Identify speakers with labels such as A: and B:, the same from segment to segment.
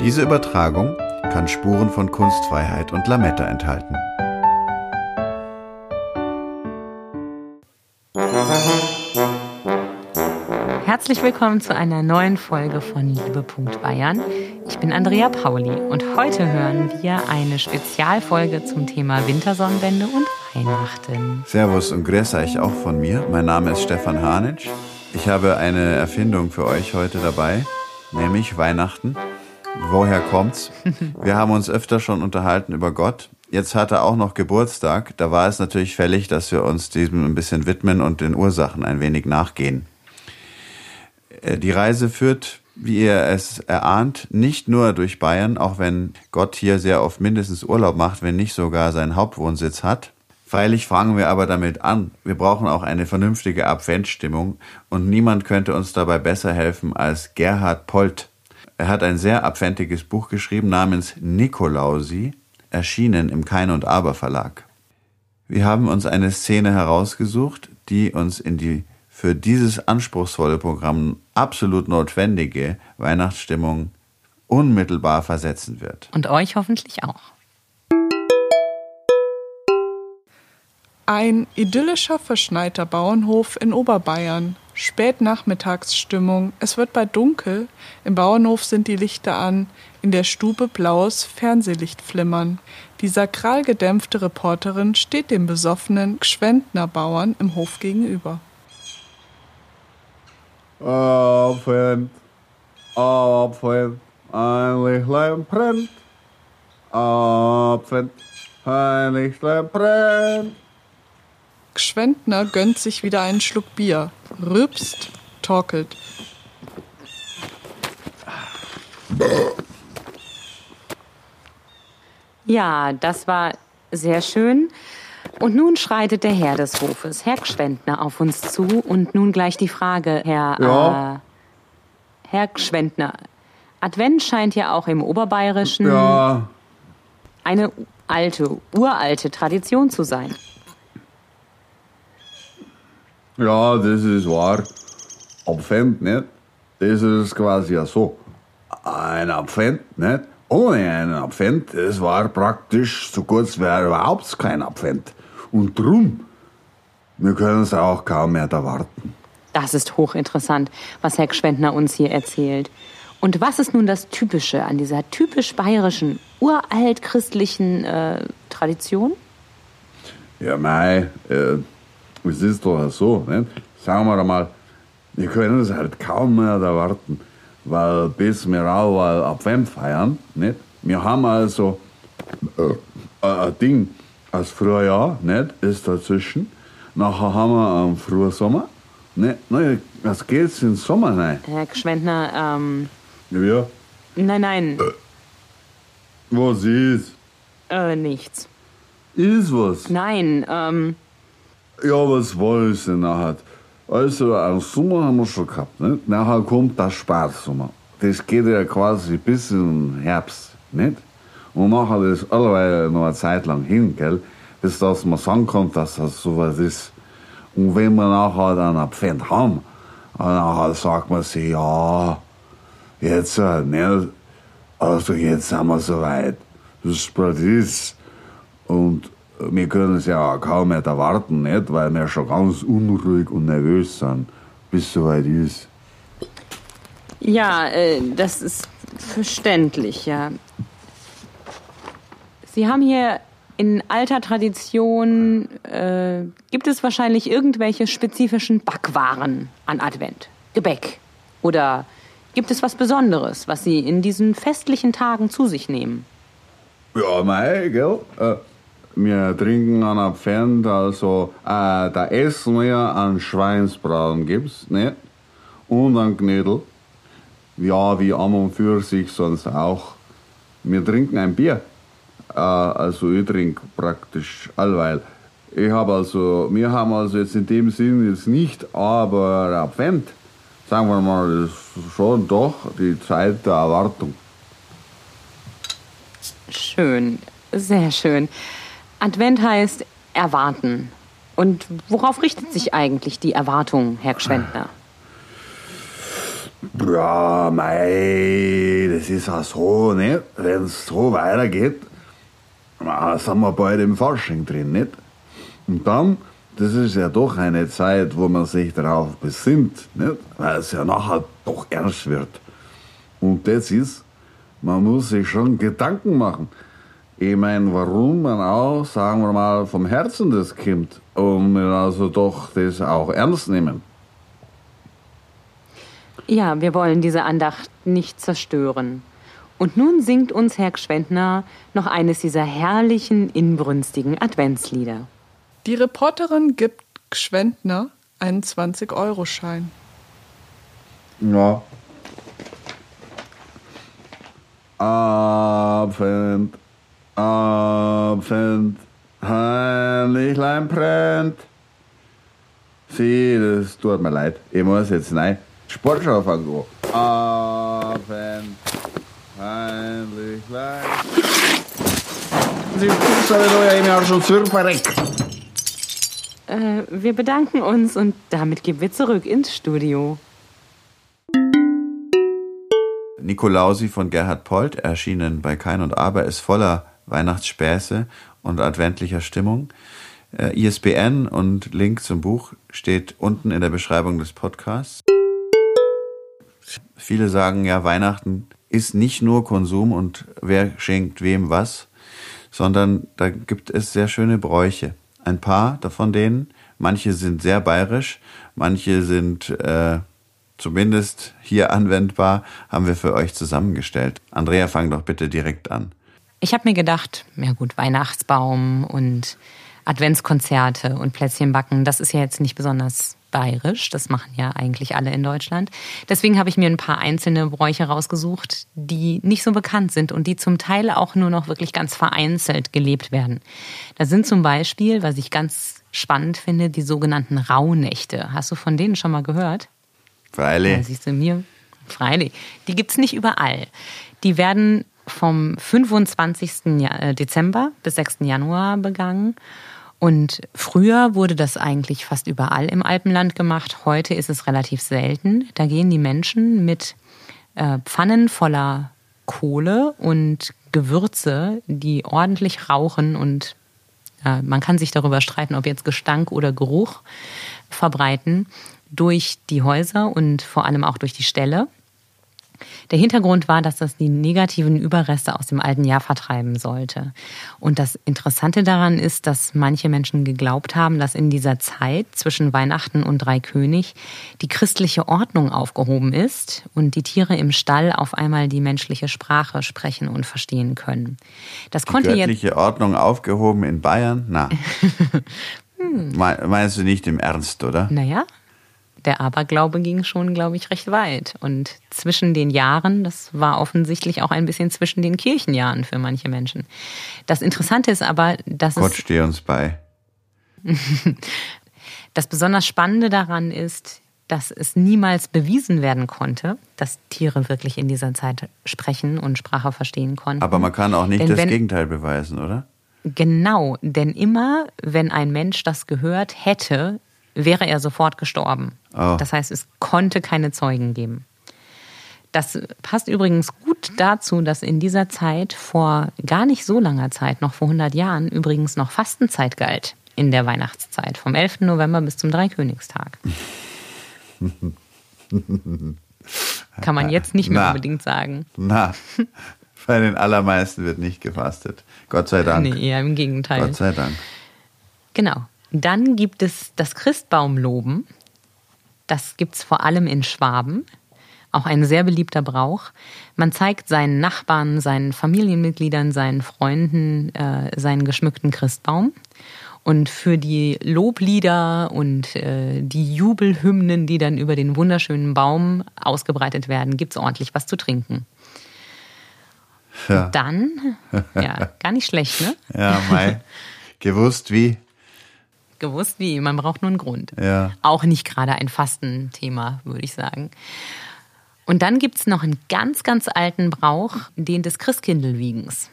A: Diese Übertragung kann Spuren von Kunstfreiheit und Lametta enthalten.
B: Herzlich willkommen zu einer neuen Folge von Liebe. Bayern. Ich bin Andrea Pauli und heute hören wir eine Spezialfolge zum Thema Wintersonnenwende und Weihnachten.
A: Servus und grüß euch auch von mir. Mein Name ist Stefan Hanitsch. Ich habe eine Erfindung für euch heute dabei, nämlich Weihnachten. Woher kommt's? Wir haben uns öfter schon unterhalten über Gott. Jetzt hat er auch noch Geburtstag. Da war es natürlich fällig, dass wir uns diesem ein bisschen widmen und den Ursachen ein wenig nachgehen. Äh, die Reise führt, wie ihr es erahnt, nicht nur durch Bayern, auch wenn Gott hier sehr oft mindestens Urlaub macht, wenn nicht sogar seinen Hauptwohnsitz hat. Freilich fangen wir aber damit an. Wir brauchen auch eine vernünftige Adventstimmung und niemand könnte uns dabei besser helfen als Gerhard Polt. Er hat ein sehr abfältiges Buch geschrieben namens Nikolausi, erschienen im Kein und Aber Verlag. Wir haben uns eine Szene herausgesucht, die uns in die für dieses anspruchsvolle Programm absolut notwendige Weihnachtsstimmung unmittelbar versetzen wird.
B: Und euch hoffentlich auch.
C: Ein idyllischer verschneiter Bauernhof in Oberbayern. Spätnachmittagsstimmung. Es wird bald dunkel. Im Bauernhof sind die Lichter an. In der Stube blaues Fernsehlicht flimmern. Die sakral gedämpfte Reporterin steht dem besoffenen Gschwendner Bauern im Hof gegenüber.
D: Abend, Abend, ein Lichtlein brennt. Abend, ein Lichtlein brennt.
C: Gschwendner gönnt sich wieder einen Schluck Bier, rübst, torkelt.
B: Ja, das war sehr schön. Und nun schreitet der Herr des Hofes, Herr Gschwendner, auf uns zu. Und nun gleich die Frage, Herr,
D: Ja.
B: äh, Herr Gschwendner. Advent scheint ja auch im Oberbayerischen
D: Ja,
B: eine alte, uralte Tradition zu sein.
D: Ja, das ist wahr. Abfend, nicht? Das ist quasi ja so. Ein Abfend, nicht? Ohne einen Abfend, das war praktisch so kurz wie überhaupt kein Abfend. Und drum, wir können es auch kaum mehr erwarten.
B: Das ist hochinteressant, was Herr Gschwendner uns hier erzählt. Und was ist nun das Typische an dieser typisch bayerischen, uralt christlichen äh, Tradition?
D: Ja, mei, äh, es ist doch so, nicht? Sagen wir einmal, wir können es halt kaum mehr erwarten, weil bis wir auch mal Advent feiern, nicht? Wir haben also äh, ein Ding aus Frühjahr, nicht? Ist dazwischen. Nachher haben wir einen Frühsommer, nicht? Nein, was geht's in den Sommer rein?
B: Herr Gschwendner, ähm,
D: Ja,
B: nein, nein,
D: was ist?
B: äh, nichts.
D: Ist was?
B: Nein, ähm,
D: Ja, was weiß ich nachher? Also, einen Sommer haben wir schon gehabt, nicht? Nachher kommt der Sparsommer. Das geht ja quasi bis in den Herbst, nicht? Und nachher ist alleweil noch eine Zeit lang hin, gell? Bis dass man sagen kann, dass das sowas ist. Und wenn wir nachher dann ein Pfand haben, dann sagt man sich, ja, jetzt, äh, nicht? Also, jetzt sind wir soweit. Das ist das. Und wir können es ja kaum mehr erwarten, nicht? weil wir schon ganz unruhig und nervös sind, bis es soweit ist.
B: ja, äh, das ist verständlich, ja. Sie haben hier in alter Tradition, äh, gibt es wahrscheinlich irgendwelche spezifischen Backwaren an Advent? Gebäck? Oder gibt es was Besonderes, was Sie in diesen festlichen Tagen zu sich nehmen?
D: Ja, mei, gell? Äh, wir trinken an der Pfand, also äh, da essen wir an Schweinsbraten gibt's, nicht? Und an Knödel. Ja, wie an und für sich sonst auch. Wir trinken ein Bier. Äh, also ich trinke praktisch allweil. Ich habe also, wir haben also jetzt in dem Sinn jetzt nicht, aber Advent, sagen wir mal, das ist schon doch die Zeit der Erwartung.
B: Schön, sehr schön. Advent heißt erwarten. Und worauf richtet sich eigentlich die Erwartung, Herr Gschwendner?
E: Ja, mei, das ist auch so, nicht? Wenn es so weitergeht, sind wir bald im Fasching drin, nicht? Und dann, das ist ja doch eine Zeit, wo man sich darauf besinnt, nicht? Weil es ja nachher doch ernst wird. Und das ist, man muss sich schon Gedanken machen. Ich meine, warum man auch, sagen wir mal, vom Herzen das kommt und wir also doch das auch ernst nehmen.
B: Ja, wir wollen diese Andacht nicht zerstören. Und nun singt uns Herr Gschwendner noch eines dieser herrlichen, inbrünstigen Adventslieder.
C: Die Reporterin gibt Gschwendner einen 20-Euro-Schein.
E: Ja. Abend, Abend, Heimlichlein brennt. Sieh, das tut mir leid. Ich muss jetzt nein. Sportschau fangen an. Abend, Heimlichlein. Sie wissen ja im Jahr schon zurück verreckt.
B: Äh, wir bedanken uns und damit gehen wir zurück ins Studio.
D: Nikolausi von Gerhard Polt, erschienen bei Kein und Aber, ist voller Weihnachtsspäße und adventlicher Stimmung. Äh, ISBN und Link zum Buch steht unten in der Beschreibung des Podcasts. Viele sagen ja, Weihnachten ist nicht nur Konsum und wer schenkt wem was, sondern da gibt es sehr schöne Bräuche. Ein paar davon denen, manche sind sehr bayerisch, manche sind äh, zumindest hier anwendbar, haben wir für euch zusammengestellt. Andrea, fang doch bitte direkt an.
B: Ich habe mir gedacht, ja gut, Weihnachtsbaum und Adventskonzerte und Plätzchen backen, das ist ja jetzt nicht besonders bayerisch. Das machen ja eigentlich alle in Deutschland. Deswegen habe ich mir ein paar einzelne Bräuche rausgesucht, die nicht so bekannt sind und die zum Teil auch nur noch wirklich ganz vereinzelt gelebt werden. Da sind zum Beispiel, was ich ganz spannend finde, die sogenannten Rauhnächte. Hast du von denen schon mal gehört?
D: Freilich.
B: Ja, siehst du mir? Freilich. Die gibt's nicht überall. Die werden vom 25. Ja- äh, Dezember bis 6. Januar begangen. Und früher wurde das eigentlich fast überall im Alpenland gemacht. Heute ist es relativ selten. Da gehen die Menschen mit äh, Pfannen voller Kohle und Gewürze, die ordentlich rauchen und äh, man kann sich darüber streiten, ob jetzt Gestank oder Geruch verbreiten, durch die Häuser und vor allem auch durch die Ställe. Der Hintergrund war, dass das die negativen Überreste aus dem alten Jahr vertreiben sollte. Und das Interessante daran ist, dass manche Menschen geglaubt haben, dass in dieser Zeit zwischen Weihnachten und Dreikönig die christliche Ordnung aufgehoben ist und die Tiere im Stall auf einmal die menschliche Sprache sprechen und verstehen können. Das
D: Die
B: konnte jetzt
D: göttliche Ordnung aufgehoben in Bayern? Na.
B: Hm.
D: Me- Meinst du nicht im Ernst, oder?
B: Naja, der Aberglaube ging schon, glaube ich, recht weit. Und zwischen den Jahren, das war offensichtlich auch ein bisschen zwischen den Kirchenjahren für manche Menschen. Das Interessante ist aber, dass
D: Gott
B: es,
D: steh uns bei.
B: das besonders Spannende daran ist, dass es niemals bewiesen werden konnte, dass Tiere wirklich in dieser Zeit sprechen und Sprache verstehen konnten.
D: Aber man kann auch nicht
B: Denn
D: das Gegenteil beweisen, oder?
B: Genau, denn immer, wenn ein Mensch das gehört hätte, wäre er sofort gestorben.
D: Oh.
B: Das heißt, es konnte keine Zeugen geben. Das passt übrigens gut dazu, dass in dieser Zeit vor gar nicht so langer Zeit, noch vor 100 Jahren, übrigens noch Fastenzeit galt in der Weihnachtszeit, vom 11. November bis zum Dreikönigstag. Kann man jetzt nicht mehr
D: Na.
B: unbedingt sagen.
D: Na, bei den allermeisten wird nicht gefastet. Gott sei Dank.
B: Nee, eher im Gegenteil.
D: Gott sei Dank.
B: Genau. Dann gibt es das Christbaumloben. Das gibt es vor allem in Schwaben. Auch ein sehr beliebter Brauch. Man zeigt seinen Nachbarn, seinen Familienmitgliedern, seinen Freunden äh, seinen geschmückten Christbaum. Und für die Loblieder und äh, die Jubelhymnen, die dann über den wunderschönen Baum ausgebreitet werden, gibt es ordentlich was zu trinken.
D: Ja,
B: Dann, ja, gar nicht schlecht, ne?
D: ja Mai. Gewusst wie?
B: Gewusst wie, man braucht nur einen Grund.
D: Ja.
B: Auch nicht gerade ein Fastenthema, würde ich sagen. Und dann gibt es noch einen ganz, ganz alten Brauch, den des Christkindlwiegens.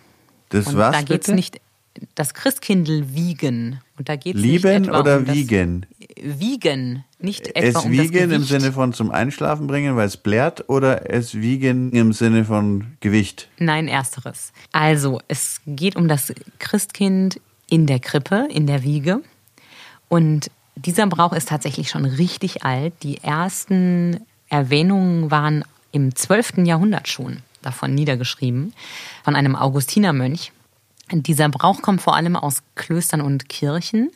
D: Das
B: Und
D: was
B: da geht es nicht, das Christkindlwiegen. Und da geht's
D: Lieben
B: nicht
D: oder
B: um
D: wiegen?
B: wiegen, nicht etwa
D: Es
B: um
D: wiegen im. Sinne von zum Einschlafen bringen, weil es blärt, oder es wiegen im Sinne von Gewicht?
B: Nein, ersteres. Also, es geht um das Christkind in der Krippe, in der Wiege. Und dieser Brauch ist tatsächlich schon richtig alt. Die ersten Erwähnungen waren im 12. Jahrhundert schon davon niedergeschrieben, von einem Augustinermönch. Dieser Brauch kommt vor allem aus Klöstern und Kirchen.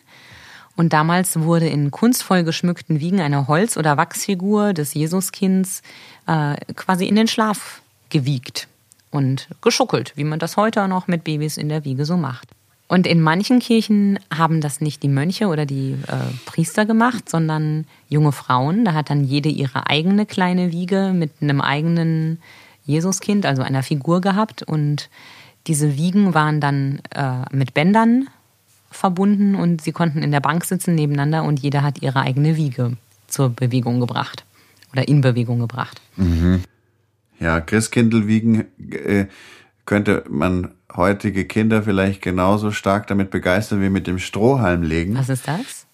B: Und damals wurde in kunstvoll geschmückten Wiegen eine Holz- oder Wachsfigur des Jesuskinds äh, quasi in den Schlaf gewiegt und geschuckelt, wie man das heute noch mit Babys in der Wiege so macht. Und in manchen Kirchen haben das nicht die Mönche oder die äh, Priester gemacht, sondern junge Frauen. Da hat dann jede ihre eigene kleine Wiege mit einem eigenen Jesuskind, also einer Figur gehabt. Und diese Wiegen waren dann äh, mit Bändern verbunden und sie konnten in der Bank sitzen nebeneinander und jeder hat ihre eigene Wiege zur Bewegung gebracht oder in Bewegung gebracht.
D: Ja, Christkindl wiegen äh, könnte man heutige Kinder vielleicht genauso stark damit begeistern wie mit dem Strohhalm legen.
B: Was ist das?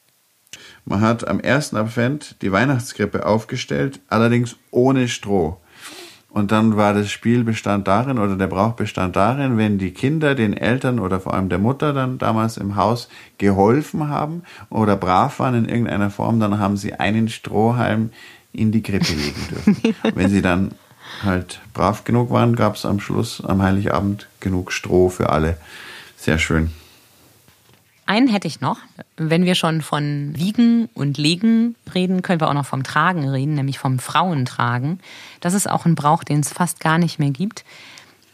D: Man hat am ersten Advent die Weihnachtskrippe aufgestellt, allerdings ohne Stroh. Und dann war das Spiel bestand darin oder der Brauch bestand darin, wenn die Kinder den Eltern oder vor allem der Mutter dann damals im Haus geholfen haben oder brav waren in irgendeiner Form, dann haben sie einen Strohhalm in die Krippe legen dürfen. wenn sie dann halt brav genug waren, gab es am Schluss, am Heiligabend, genug Stroh für alle. Sehr schön.
B: Einen hätte ich noch. Wenn wir schon von Wiegen und Legen reden, können wir auch noch vom Tragen reden, nämlich vom Frauentragen. Das ist auch ein Brauch, den es fast gar nicht mehr gibt.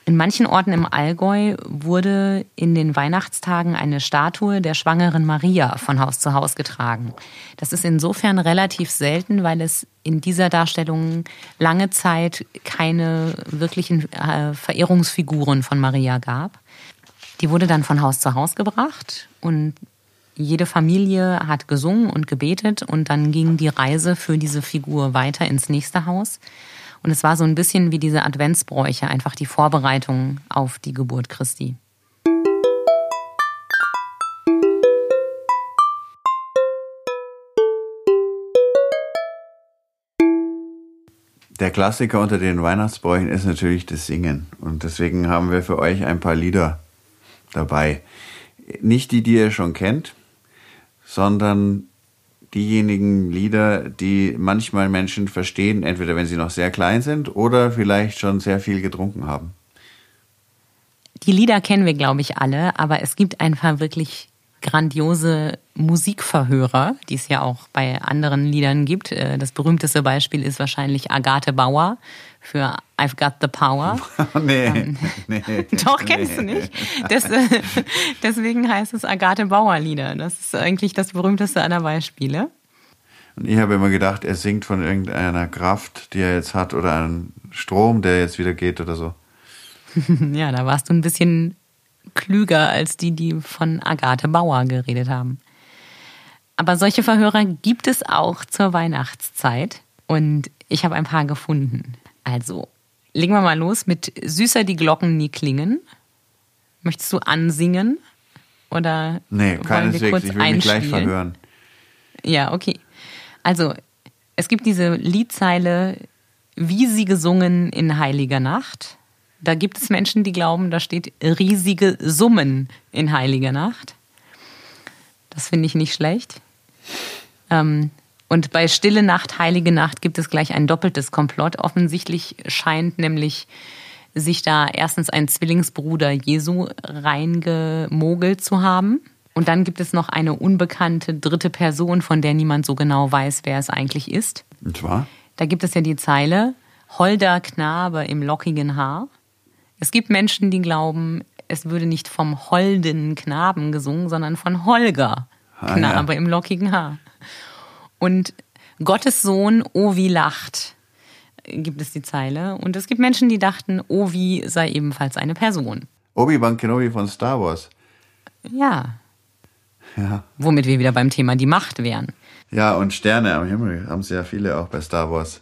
B: In manchen Orten im Allgäu wurde in den Weihnachtstagen eine Statue der schwangeren Maria von Haus zu Haus getragen. Das ist insofern relativ selten, weil es in dieser Darstellung lange Zeit keine wirklichen äh, Verehrungsfiguren von Maria gab. Die wurde dann von Haus zu Haus gebracht und jede Familie hat gesungen und gebetet und dann ging die Reise für diese Figur weiter ins nächste Haus. Und es war so ein bisschen wie diese Adventsbräuche, einfach die Vorbereitung auf die Geburt Christi.
D: Der Klassiker unter den Weihnachtsbräuchen ist natürlich das Singen. Und deswegen haben wir für euch ein paar Lieder dabei. Nicht die, die ihr schon kennt, sondern diejenigen Lieder, die manchmal Menschen verstehen, entweder wenn sie noch sehr klein sind oder vielleicht schon sehr viel getrunken haben.
B: Die Lieder kennen wir, glaube ich, alle, aber es gibt ein paar wirklich grandiose Musikverhörer, die es ja auch bei anderen Liedern gibt. Äh, Das berühmteste Beispiel ist wahrscheinlich Agathe Bauer für I've Got the Power.
D: nee, nee.
B: Doch, kennst du nicht. Das, äh, deswegen heißt es Agathe Bauer Lieder. Das ist eigentlich das berühmteste aller Beispiele.
D: Und ich habe immer gedacht, er singt von irgendeiner Kraft, die er jetzt hat, oder einem Strom, der jetzt wieder geht oder so.
B: Ja, da warst du ein bisschen klüger als die, die von Agathe Bauer geredet haben. Aber solche Verhörer gibt es auch zur Weihnachtszeit und ich habe ein paar gefunden. Also, legen wir mal los mit Süßer die Glocken nie klingen. Möchtest du ansingen? Oder
D: Nee, keineswegs.
B: kurz
D: Ich will mich gleich
B: einspielen?
D: verhören.
B: Ja, okay. Also, es gibt diese Liedzeile, wie sie gesungen in heiliger Nacht. Da gibt es Menschen, die glauben, da steht riesige Summen in heiliger Nacht. Das finde ich nicht schlecht. Ähm, und bei Stille Nacht, Heilige Nacht gibt es gleich ein doppeltes Komplott. Offensichtlich scheint nämlich sich da erstens ein Zwillingsbruder Jesu reingemogelt zu haben. Und dann gibt es noch eine unbekannte dritte Person, von der niemand so genau weiß, wer es eigentlich ist.
D: Und zwar?
B: Da gibt es ja die Zeile, holder Knabe im lockigen Haar. Es gibt Menschen, die glauben, es würde nicht vom holden Knaben gesungen, sondern von Holger
D: Ah,
B: Knabe
D: ja.
B: im lockigen Haar. Und Gottes Sohn, oh wie lacht, gibt es die Zeile. Und es gibt Menschen, die dachten, oh wie sei ebenfalls eine Person.
D: Obi-Wan Kenobi von Star Wars.
B: Ja,
D: Ja.
B: womit wir wieder beim Thema die Macht wären.
D: Ja, und Sterne am Himmel haben sehr viele auch bei Star Wars.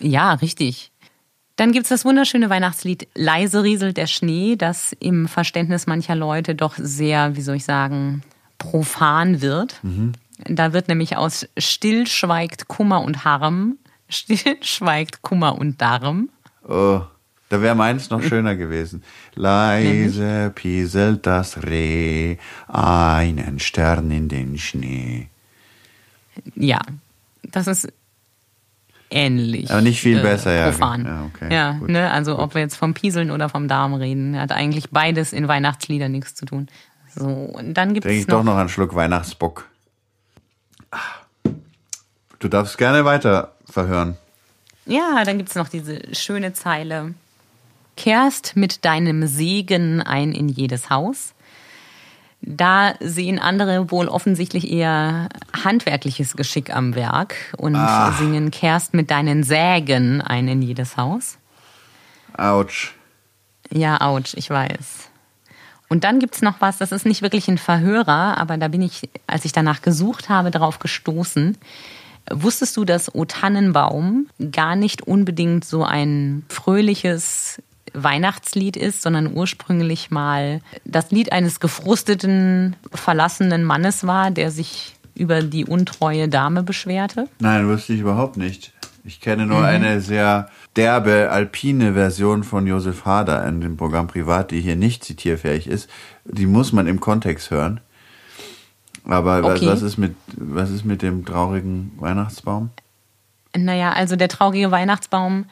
B: Ja, richtig. Dann gibt's das wunderschöne Weihnachtslied Leise rieselt der Schnee, das im Verständnis mancher Leute doch sehr, wie soll ich sagen, profan wird. Da wird nämlich aus Still schweigt Kummer und Harm, Still schweigt Kummer und Darm.
D: Oh, da wäre meins noch schöner gewesen. Leise pieselt das Reh, einen Stern in den Schnee.
B: Ja, das ist ähnlich.
D: Aber nicht viel besser, ja.
B: Profan.
D: Ja, okay,
B: ja
D: gut,
B: ne, also ob wir jetzt vom Pieseln oder vom Darm reden, hat eigentlich beides in Weihnachtsliedern nichts zu tun. So, und dann gibt
D: Trinke
B: es
D: ich doch noch einen Schluck Weihnachtsbock. Du darfst gerne weiter verhören.
B: Ja, dann gibt es noch diese schöne Zeile. Kehrst mit deinem Segen ein in jedes Haus. Da sehen andere wohl offensichtlich eher handwerkliches Geschick am Werk und
D: Ah.
B: singen Kehrst mit deinen Sägen ein in jedes Haus.
D: Autsch.
B: Ja, ouch, ich weiß. Und dann gibt's noch was, das ist nicht wirklich ein Verhörer, aber da bin ich, als ich danach gesucht habe, darauf gestoßen. Wusstest du, dass O Tannenbaum gar nicht unbedingt so ein fröhliches Weihnachtslied ist, sondern ursprünglich mal das Lied eines gefrusteten, verlassenen Mannes war, der sich über die untreue Dame beschwerte?
D: Nein, wusste ich überhaupt nicht. Ich kenne
B: Mhm.
D: nur eine sehr derbe, alpine Version von Josef Hader in dem Programm Privat, die hier nicht zitierfähig ist. Die muss man im Kontext hören. Aber
B: Okay.
D: was, ist mit, was ist mit dem traurigen Weihnachtsbaum?
B: Naja, also der traurige Weihnachtsbaum.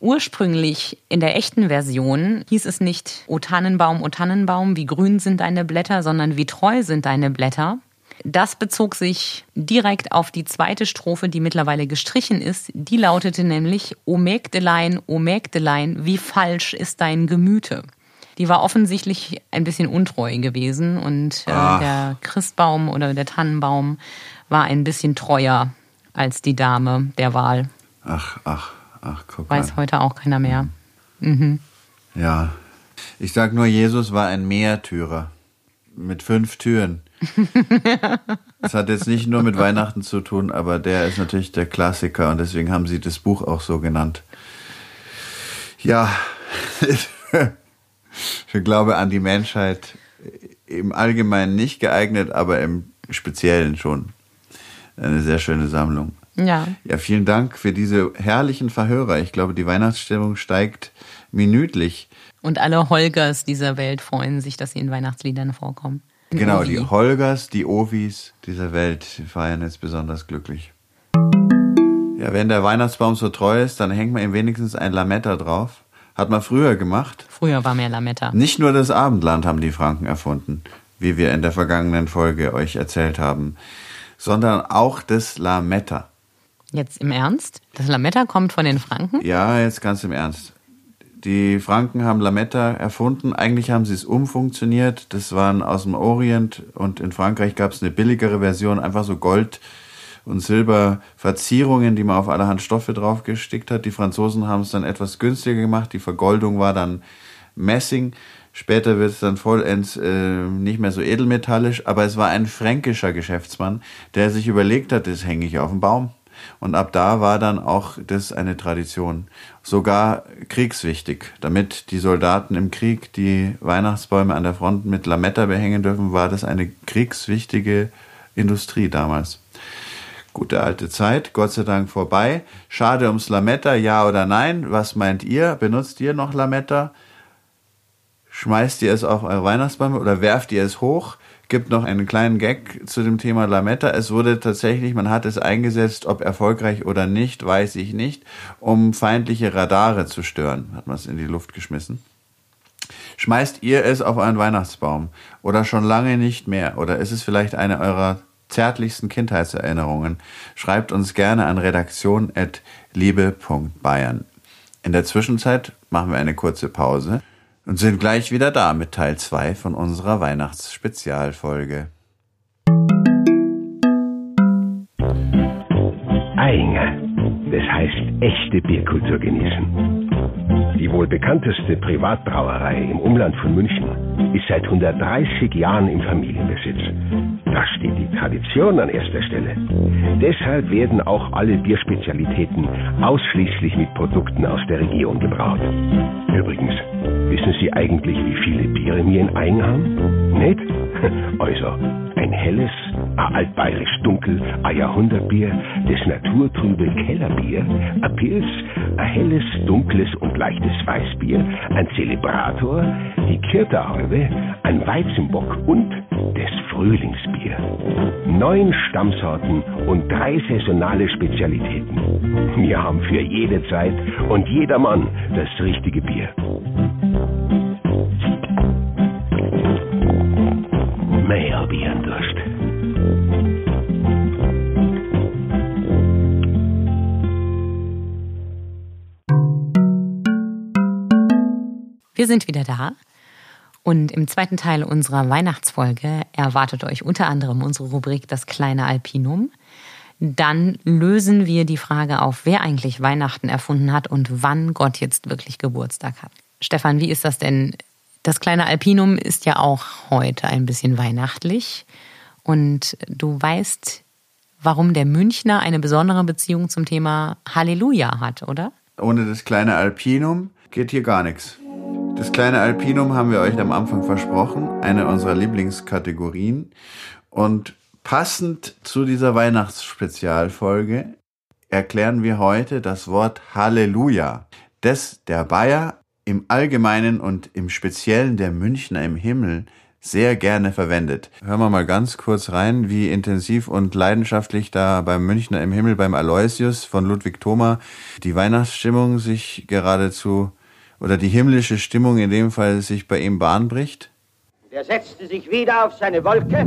B: Ursprünglich in der echten Version hieß es nicht O Tannenbaum, O Tannenbaum, wie grün sind deine Blätter, sondern wie treu sind deine Blätter. Das bezog sich direkt auf die zweite Strophe, die mittlerweile gestrichen ist. Die lautete nämlich O Mägdelein, O Mägdelein, wie falsch ist dein Gemüte. Die war offensichtlich ein bisschen untreu gewesen und äh, der Christbaum oder der Tannenbaum war ein bisschen treuer als die Dame der Wahl.
D: Ach, ach, ach, guck
B: Weiß
D: mal.
B: heute auch keiner mehr.
D: Ja. Ich sag nur, Jesus war ein Mehrtürer. Mit fünf Türen. Das hat jetzt nicht nur mit Weihnachten zu tun, aber der ist natürlich der Klassiker und deswegen haben sie das Buch auch so genannt. Ja, ich glaube an die Menschheit im Allgemeinen nicht geeignet, aber im Speziellen schon. Eine sehr schöne Sammlung.
B: Ja.
D: Ja, vielen Dank für diese herrlichen Verhörer. Ich glaube, die Weihnachtsstimmung steigt minütlich.
B: Und alle Holgers dieser Welt freuen sich, dass sie in Weihnachtsliedern vorkommen.
D: Genau,
B: Ovi.
D: die Holgers, die Ovis dieser Welt feiern jetzt besonders glücklich. Ja, wenn der Weihnachtsbaum so treu ist, dann hängt man ihm wenigstens ein Lametta drauf. Hat man früher gemacht.
B: Früher war mehr Lametta.
D: Nicht nur das Abendland haben die Franken erfunden, wie wir in der vergangenen Folge euch erzählt haben, sondern auch das Lametta.
B: Jetzt im Ernst? Das Lametta kommt von den Franken?
D: Ja, jetzt ganz im Ernst. Die Franken haben Lametta erfunden. Eigentlich haben sie es umfunktioniert. Das waren aus dem Orient und in Frankreich gab es eine billigere Version, einfach so Gold- und Silberverzierungen, die man auf allerhand Stoffe draufgestickt hat. Die Franzosen haben es dann etwas günstiger gemacht. Die Vergoldung war dann Messing. Später wird es dann vollends äh, nicht mehr so edelmetallisch, aber es war ein fränkischer Geschäftsmann, der sich überlegt hat, das hänge ich auf den Baum. Und ab da war dann auch das eine Tradition, sogar kriegswichtig. Damit die Soldaten im Krieg die Weihnachtsbäume an der Front mit Lametta behängen dürfen, war das eine kriegswichtige Industrie damals. Gute alte Zeit, Gott sei Dank vorbei. Schade ums Lametta, ja oder nein? Was meint ihr? Benutzt ihr noch Lametta? Schmeißt ihr es auf eure Weihnachtsbäume oder werft ihr es hoch? Gibt noch einen kleinen Gag zu dem Thema Lametta. Es wurde tatsächlich, man hat es eingesetzt, ob erfolgreich oder nicht, weiß ich nicht, um feindliche Radare zu stören. Hat man es in die Luft geschmissen. Schmeißt ihr es auf euren Weihnachtsbaum oder schon lange nicht mehr? Oder ist es vielleicht eine eurer zärtlichsten Kindheitserinnerungen? Schreibt uns gerne an redaktion.liebe.bayern. In der Zwischenzeit machen wir eine kurze Pause und sind gleich wieder da mit Teil 2 von unserer Weihnachtsspezialfolge.
F: Einger. Das heißt echte Bierkultur genießen. Die wohl bekannteste Privatbrauerei im Umland von München ist seit 130 Jahren im Familienbesitz. Da steht die Tradition an erster Stelle. Deshalb werden auch alle Bierspezialitäten ausschließlich mit Produkten aus der Region gebraut. Übrigens, wissen Sie eigentlich, wie viele Biere wir in Aing haben? Nicht? Also ein helles, ein altbayerisch dunkel, ein Jahrhundertbier, das naturtrübe Kellerbier, ein Pilz, ein helles, dunkles und leichtes Weißbier, ein Zelebrator, die Kirterhalbe, ein Weizenbock und das Frühlingsbier. Neun Stammsorten und drei saisonale Spezialitäten. Wir haben für jede Zeit und jedermann das richtige Bier.
B: Wir sind wieder da. Und im zweiten Teil unserer Weihnachtsfolge erwartet euch unter anderem unsere Rubrik Das kleine Alpinum. Dann lösen wir die Frage auf, wer eigentlich Weihnachten erfunden hat und wann Gott jetzt wirklich Geburtstag hat. Stefan, wie ist das denn? Das kleine Alpinum ist ja auch heute ein bisschen weihnachtlich. Und du weißt, warum der Münchner eine besondere Beziehung zum Thema Halleluja hat, oder?
D: Ohne das kleine Alpinum geht hier gar nichts. Das kleine Alpinum haben wir euch am Anfang versprochen, eine unserer Lieblingskategorien. Und passend zu dieser Weihnachtsspezialfolge erklären wir heute das Wort Halleluja, das der Bayer im Allgemeinen und im Speziellen der Münchner im Himmel sehr gerne verwendet. Hören wir mal ganz kurz rein, wie intensiv und leidenschaftlich da beim Münchner im Himmel, beim Aloysius von Ludwig Thoma, die Weihnachtsstimmung sich geradezu oder die himmlische Stimmung in dem Fall sich bei ihm Bahn bricht?
G: Er setzte sich wieder auf seine Wolke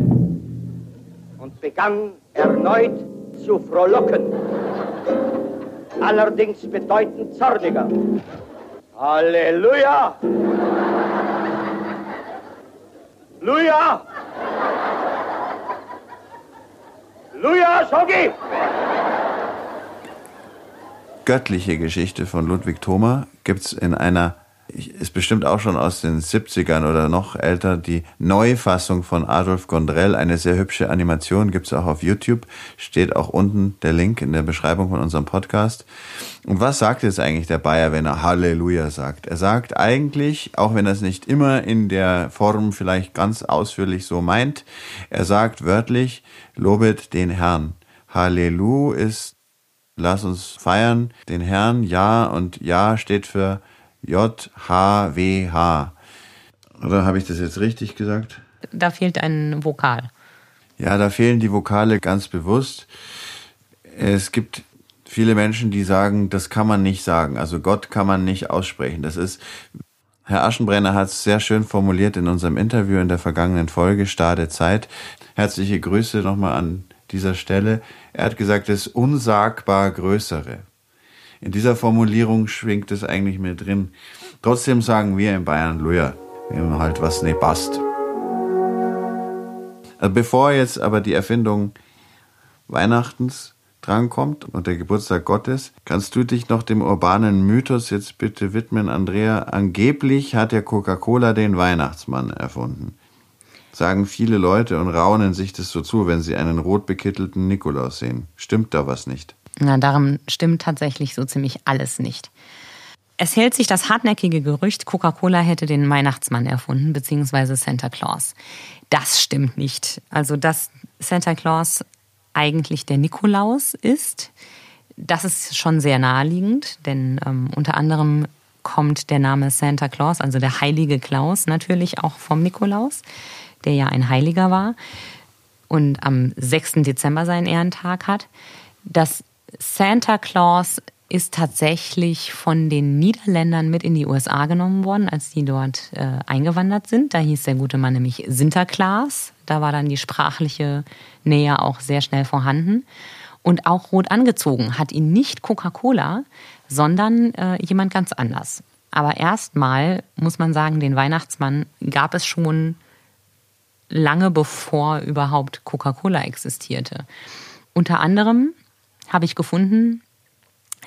G: und begann erneut zu frohlocken. Allerdings bedeutend zorniger. Halleluja! Luja! Luja, Sogi!
D: göttliche Geschichte von Ludwig Thoma gibt's in einer, ist bestimmt auch schon aus den 70ern oder noch älter, die Neufassung von Adolf Gondrell, eine sehr hübsche Animation, gibt's auch auf YouTube, steht auch unten der Link in der Beschreibung von unserem Podcast. Und was sagt jetzt eigentlich der Bayer, wenn er Halleluja sagt? Er sagt eigentlich, auch wenn er es nicht immer in der Form vielleicht ganz ausführlich so meint, er sagt wörtlich, lobet den Herrn. Hallelu ist Lass uns feiern den Herrn. Ja und Ja steht für J-H-W-H. Oder habe ich das jetzt richtig gesagt?
B: Da fehlt ein Vokal.
D: Ja, da fehlen die Vokale ganz bewusst. Es gibt viele Menschen, die sagen, das kann man nicht sagen. Also Gott kann man nicht aussprechen. Das ist, Herr Aschenbrenner hat es sehr schön formuliert in unserem Interview in der vergangenen Folge, Stade Zeit. Herzliche Grüße nochmal an dieser Stelle. Er hat gesagt, das unsagbar Größere. In dieser Formulierung schwingt es eigentlich mit drin. Trotzdem sagen wir in Bayern Luja, wenn halt was nicht passt. Also bevor jetzt aber die Erfindung Weihnachtens drankommt und der Geburtstag Gottes, kannst du dich noch dem urbanen Mythos jetzt bitte widmen, Andrea. Angeblich hat ja Coca-Cola den Weihnachtsmann erfunden sagen viele Leute und raunen sich das so zu, wenn sie einen rotbekittelten Nikolaus sehen. Stimmt da was nicht?
B: Na, darum stimmt tatsächlich so ziemlich alles nicht. Es hält sich das hartnäckige Gerücht, Coca-Cola hätte den Weihnachtsmann erfunden, beziehungsweise Santa Claus. Das stimmt nicht. Also, dass Santa Claus eigentlich der Nikolaus ist, das ist schon sehr naheliegend, denn ähm, unter anderem kommt der Name Santa Claus, also der heilige Klaus, natürlich auch vom Nikolaus der ja ein Heiliger war und am 6. Dezember seinen Ehrentag hat. Das Santa Claus ist tatsächlich von den Niederländern mit in die USA genommen worden, als die dort äh, eingewandert sind. Da hieß der gute Mann nämlich Sinterklaas. Da war dann die sprachliche Nähe auch sehr schnell vorhanden. Und auch rot angezogen hat ihn nicht Coca-Cola, sondern äh, jemand ganz anders. Aber erstmal muss man sagen, den Weihnachtsmann gab es schon lange bevor überhaupt Coca-Cola existierte. Unter anderem habe ich gefunden,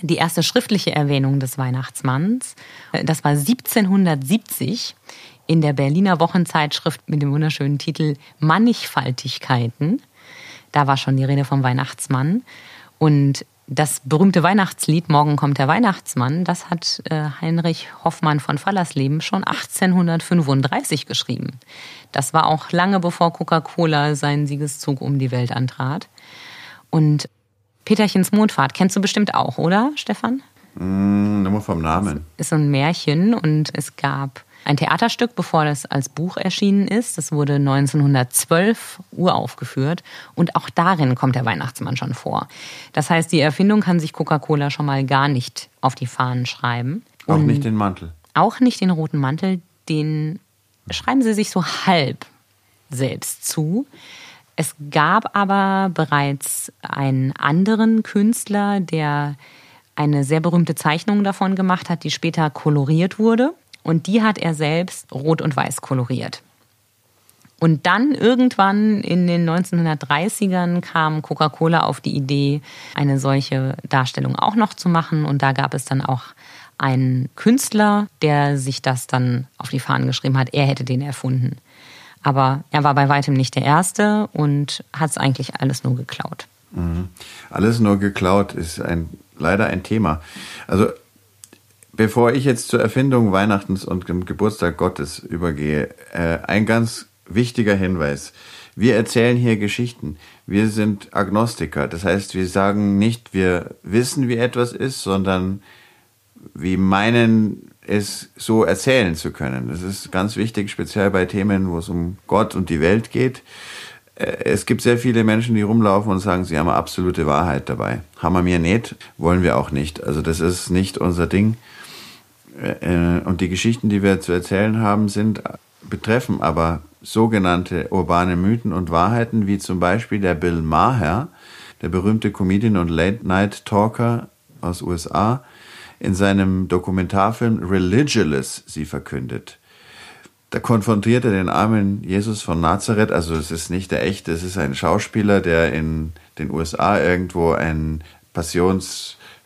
B: die erste schriftliche Erwähnung des Weihnachtsmanns, das war 1770 in der Berliner Wochenzeitschrift mit dem wunderschönen Titel Mannigfaltigkeiten. Da war schon die Rede vom Weihnachtsmann. Und Das berühmte Weihnachtslied Morgen kommt der Weihnachtsmann, das hat äh, Heinrich Hoffmann von Fallersleben schon 1835 geschrieben. Das war auch lange bevor Coca-Cola seinen Siegeszug um die Welt antrat. Und Peterchens Mondfahrt kennst du bestimmt auch, oder, Stefan?
D: Mm, nur vom Namen.
B: Ist so ein Märchen und es gab ein Theaterstück, bevor das als Buch erschienen ist. Das wurde 1912 uraufgeführt und auch darin kommt der Weihnachtsmann schon vor. Das heißt, die Erfindung kann sich Coca-Cola schon mal gar nicht auf die Fahnen schreiben.
D: Auch
B: Und
D: nicht den Mantel.
B: Auch nicht den roten Mantel, den schreiben sie sich so halb selbst zu. Es gab aber bereits einen anderen Künstler, der eine sehr berühmte Zeichnung davon gemacht hat, die später koloriert wurde. Und die hat er selbst rot und weiß koloriert. Und dann irgendwann in den 1930ern kam Coca-Cola auf die Idee, eine solche Darstellung auch noch zu machen. Und da gab es dann auch einen Künstler, der sich das dann auf die Fahnen geschrieben hat. Er hätte den erfunden. Aber er war bei weitem nicht der Erste und hat es eigentlich alles nur geklaut.
D: Alles nur geklaut ist ein, leider ein Thema. Also, bevor ich jetzt zur Erfindung Weihnachtens und dem Geburtstag Gottes übergehe, äh, ein ganz wichtiger Hinweis. Wir erzählen hier Geschichten. Wir sind Agnostiker. Das heißt, wir sagen nicht, wir wissen, wie etwas ist, sondern wir meinen, es so erzählen zu können. Das ist ganz wichtig, speziell bei Themen, wo es um Gott und die Welt geht. Äh, Es gibt sehr viele Menschen, die rumlaufen und sagen, sie haben absolute Wahrheit dabei. Haben wir mir nicht, wollen wir auch nicht. Also das ist nicht unser Ding. Äh, Und die Geschichten, die wir zu erzählen haben, sind, betreffen aber sogenannte urbane Mythen und Wahrheiten, wie zum Beispiel der Bill Maher, der berühmte Comedian und Late-Night-Talker aus USA, in seinem Dokumentarfilm Religious sie verkündet. Da konfrontiert er den armen Jesus von Nazareth, also es ist nicht der echte, es ist ein Schauspieler, der in den USA irgendwo ein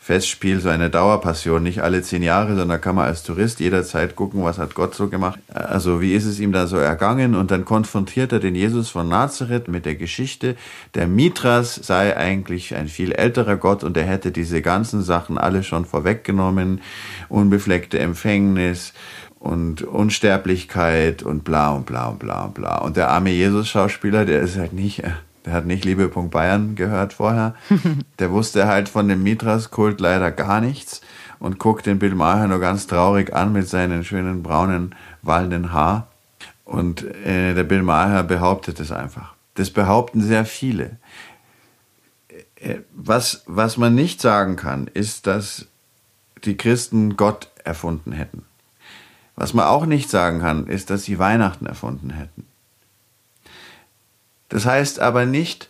D: Passionsfestspiel, so eine Dauerpassion, nicht alle zehn Jahre, sondern kann man als Tourist jederzeit gucken, was hat Gott so gemacht. Also wie ist es ihm da so ergangen? Und dann konfrontiert er den Jesus von Nazareth mit der Geschichte, der Mithras sei eigentlich ein viel älterer Gott und er hätte diese ganzen Sachen alle schon vorweggenommen, unbefleckte Empfängnis, und Unsterblichkeit und bla und bla und bla und bla. Und der arme Jesus-Schauspieler, der ist halt nicht, äh, der hat nicht Liebe Bayern gehört vorher. Der wusste halt von dem Mithras-Kult leider gar nichts und guckt den Bill Maher nur ganz traurig an mit seinen schönen braunen, wallenden Haar. Und äh, der Bill Maher behauptet es einfach. Das behaupten sehr viele. Äh, Was, was man nicht sagen kann, ist, dass die Christen Gott erfunden hätten. Was man auch nicht sagen kann, ist, dass sie Weihnachten erfunden hätten. Das heißt aber nicht,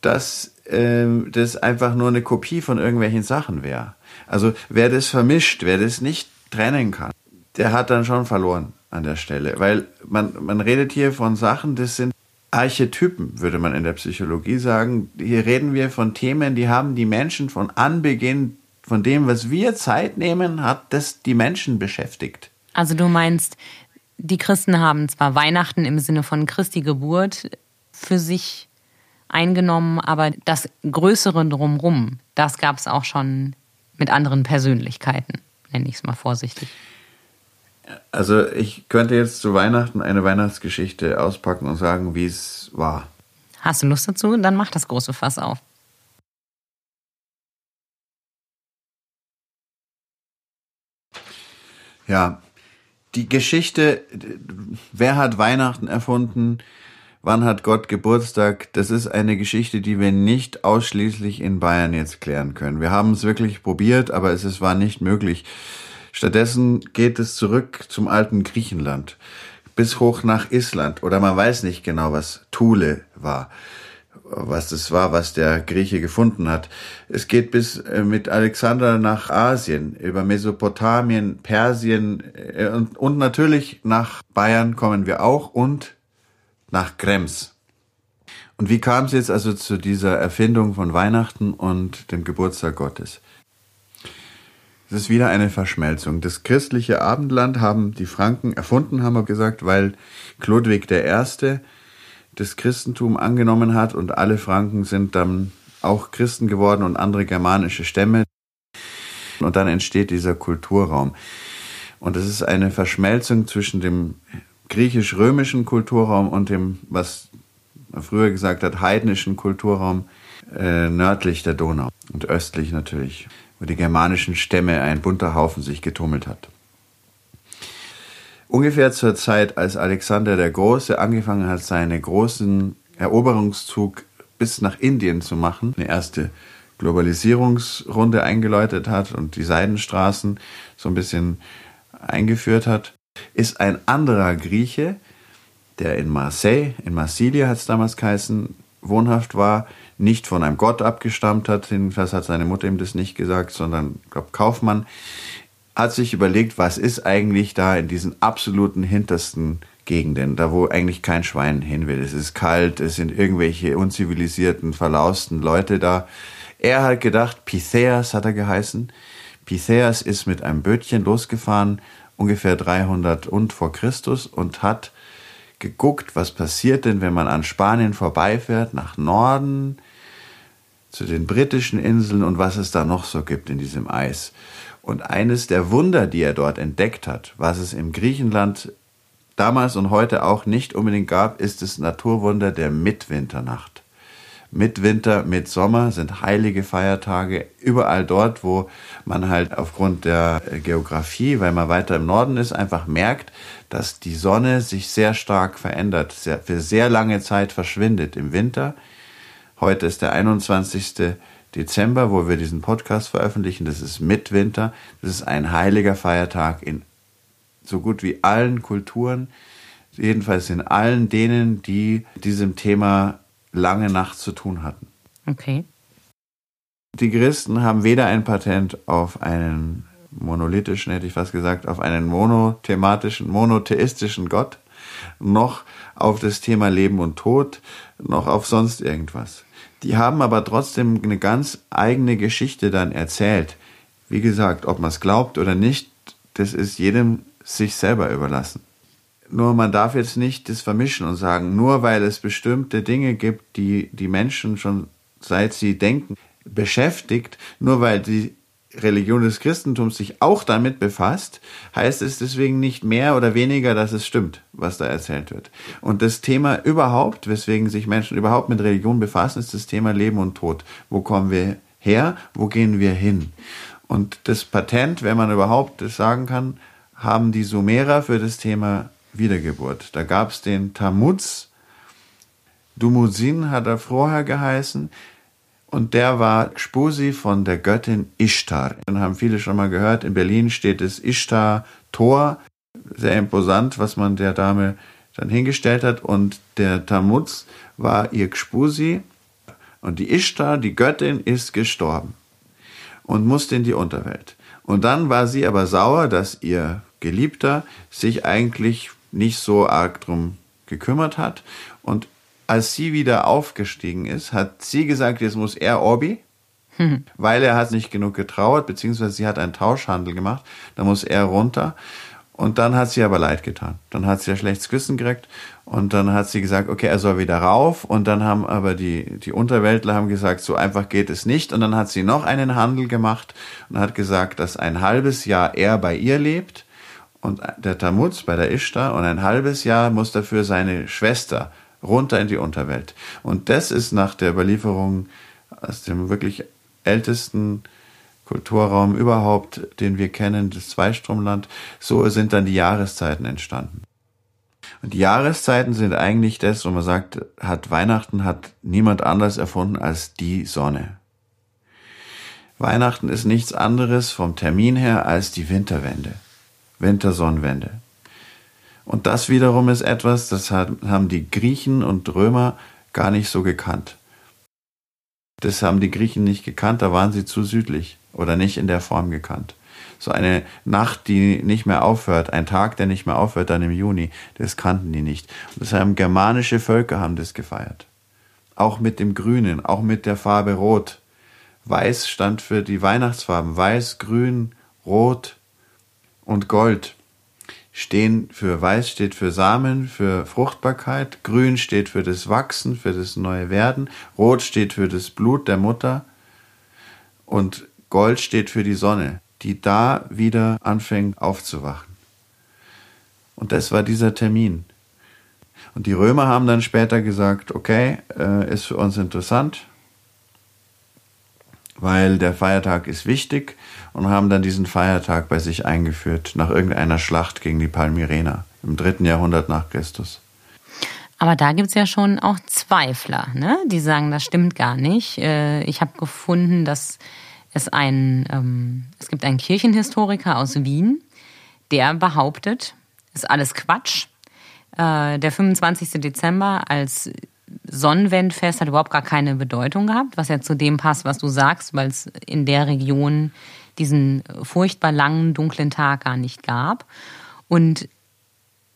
D: dass ähm, das einfach nur eine Kopie von irgendwelchen Sachen wäre. Also wer das vermischt, wer das nicht trennen kann, der hat dann schon verloren an der Stelle. Weil man, man redet hier von Sachen, das sind Archetypen, würde man in der Psychologie sagen. Hier reden wir von Themen, die haben die Menschen von Anbeginn, von dem, was wir Zeit nehmen, hat das die Menschen beschäftigt.
B: Also du meinst, die Christen haben zwar Weihnachten im Sinne von Christi Geburt für sich eingenommen, aber das Größere drumrum, das gab es auch schon mit anderen Persönlichkeiten, nenne ich es mal vorsichtig.
D: Also ich könnte jetzt zu Weihnachten eine Weihnachtsgeschichte auspacken und sagen, wie es war.
B: Hast du Lust dazu? Dann mach das große Fass auf.
D: Ja, die Geschichte, wer hat Weihnachten erfunden, wann hat Gott Geburtstag, das ist eine Geschichte, die wir nicht ausschließlich in Bayern jetzt klären können. Wir haben es wirklich probiert, aber es ist, war nicht möglich. Stattdessen geht es zurück zum alten Griechenland, bis hoch nach Island, oder man weiß nicht genau, was Thule war was das war, was der Grieche gefunden hat. Es geht bis äh, mit Alexander nach Asien, über Mesopotamien, Persien äh, und, und natürlich nach Bayern kommen wir auch und nach Krems. Und wie kam es jetzt also zu dieser Erfindung von Weihnachten und dem Geburtstag Gottes? Es ist wieder eine Verschmelzung. Das christliche Abendland haben die Franken erfunden, haben wir gesagt, weil Chlodwig I das Christentum angenommen hat und alle Franken sind dann auch Christen geworden und andere germanische Stämme. Und dann entsteht dieser Kulturraum. Und es ist eine Verschmelzung zwischen dem griechisch-römischen Kulturraum und dem, was man früher gesagt hat, heidnischen Kulturraum äh, nördlich der Donau und östlich natürlich, wo die germanischen Stämme ein bunter Haufen sich getummelt hat. Ungefähr zur Zeit, als Alexander der Große angefangen hat, seinen großen Eroberungszug bis nach Indien zu machen, eine erste Globalisierungsrunde eingeläutet hat und die Seidenstraßen so ein bisschen eingeführt hat, ist ein anderer Grieche, der in Marseille, in Marsilia hat es damals geheißen, wohnhaft war, nicht von einem Gott abgestammt hat, jedenfalls hat seine Mutter ihm das nicht gesagt, sondern, ich glaube, Kaufmann, hat sich überlegt, was ist eigentlich da in diesen absoluten hintersten Gegenden, da wo eigentlich kein Schwein hin will. Es ist kalt, es sind irgendwelche unzivilisierten, verlausten Leute da. Er hat gedacht, Pythias hat er geheißen. Pythias ist mit einem Bötchen losgefahren, ungefähr 300 und vor Christus und hat geguckt, was passiert denn, wenn man an Spanien vorbeifährt, nach Norden, zu den britischen Inseln und was es da noch so gibt in diesem Eis. Und eines der Wunder, die er dort entdeckt hat, was es im Griechenland damals und heute auch nicht unbedingt gab, ist das Naturwunder der Mitwinternacht. Mitwinter, Mitsommer sind heilige Feiertage überall dort, wo man halt aufgrund der Geografie, weil man weiter im Norden ist, einfach merkt, dass die Sonne sich sehr stark verändert, sehr, für sehr lange Zeit verschwindet im Winter. Heute ist der 21. Dezember, wo wir diesen Podcast veröffentlichen. Das ist Mitwinter. Das ist ein heiliger Feiertag in so gut wie allen Kulturen, jedenfalls in allen denen, die diesem Thema lange Nacht zu tun hatten.
B: Okay.
D: Die Christen haben weder ein Patent auf einen monolithischen, hätte ich fast gesagt, auf einen monothematischen, monotheistischen Gott, noch auf das Thema Leben und Tod, noch auf sonst irgendwas. Die haben aber trotzdem eine ganz eigene Geschichte dann erzählt. Wie gesagt, ob man es glaubt oder nicht, das ist jedem sich selber überlassen. Nur man darf jetzt nicht das vermischen und sagen, nur weil es bestimmte Dinge gibt, die die Menschen schon seit sie denken beschäftigt, nur weil die Religion des Christentums sich auch damit befasst, heißt es deswegen nicht mehr oder weniger, dass es stimmt, was da erzählt wird. Und das Thema überhaupt, weswegen sich Menschen überhaupt mit Religion befassen, ist das Thema Leben und Tod. Wo kommen wir her? Wo gehen wir hin? Und das Patent, wenn man überhaupt das sagen kann, haben die Sumerer für das Thema Wiedergeburt. Da gab es den Tammuz, Dumuzin hat er vorher geheißen, und der war Spusi von der Göttin Ishtar. Dann haben viele schon mal gehört, in Berlin steht das Ishtar-Tor, sehr imposant, was man der Dame dann hingestellt hat. Und der Tammuz war ihr Spusi. Und die Ishtar, die Göttin, ist gestorben und musste in die Unterwelt. Und dann war sie aber sauer, dass ihr Geliebter sich eigentlich nicht so arg drum gekümmert hat. Und als sie wieder aufgestiegen ist, hat sie gesagt, jetzt muss er Orbi, hm. weil er hat nicht genug getrauert, beziehungsweise sie hat einen Tauschhandel gemacht, da muss er runter. Und dann hat sie aber leid getan. Dann hat sie ja schlechtes Gewissen gekriegt und dann hat sie gesagt, okay, er soll wieder rauf. Und dann haben aber die, die Unterweltler haben gesagt, so einfach geht es nicht. Und dann hat sie noch einen Handel gemacht und hat gesagt, dass ein halbes Jahr er bei ihr lebt und der Tammuz bei der Ishtar und ein halbes Jahr muss dafür seine Schwester runter in die Unterwelt. Und das ist nach der Überlieferung aus dem wirklich ältesten Kulturraum überhaupt, den wir kennen, das Zweistromland, so sind dann die Jahreszeiten entstanden. Und die Jahreszeiten sind eigentlich das, wo man sagt, hat Weihnachten hat niemand anders erfunden als die Sonne. Weihnachten ist nichts anderes vom Termin her als die Winterwende, Wintersonnenwende. Und das wiederum ist etwas, das haben die Griechen und Römer gar nicht so gekannt. Das haben die Griechen nicht gekannt, da waren sie zu südlich oder nicht in der Form gekannt. So eine Nacht, die nicht mehr aufhört, ein Tag, der nicht mehr aufhört, dann im Juni, das kannten die nicht. Und das haben germanische Völker haben das gefeiert. Auch mit dem Grünen, auch mit der Farbe Rot. Weiß stand für die Weihnachtsfarben. Weiß, Grün, Rot und Gold. stehen für weiß steht für Samen, für Fruchtbarkeit, grün steht für das Wachsen, für das neue Werden, rot steht für das Blut der Mutter und Gold steht für die Sonne, die da wieder anfängt aufzuwachen. Und das war dieser Termin. Und die Römer haben dann später gesagt, okay, äh, ist für uns interessant, weil der Feiertag ist wichtig und haben dann diesen Feiertag bei sich eingeführt nach irgendeiner Schlacht gegen die Palmyrener im dritten Jahrhundert nach Christus.
B: Aber da gibt es ja schon auch Zweifler, ne? die sagen, das stimmt gar nicht. Äh, ich habe gefunden, dass es ein, ähm, es gibt einen Kirchenhistoriker aus Wien, der behauptet, ist alles Quatsch. Äh, der 25. Dezember als Sonnenwendfest hat überhaupt gar keine Bedeutung gehabt, was ja zu dem passt, was du sagst, weil es in der Region diesen furchtbar langen, dunklen Tag gar nicht gab. Und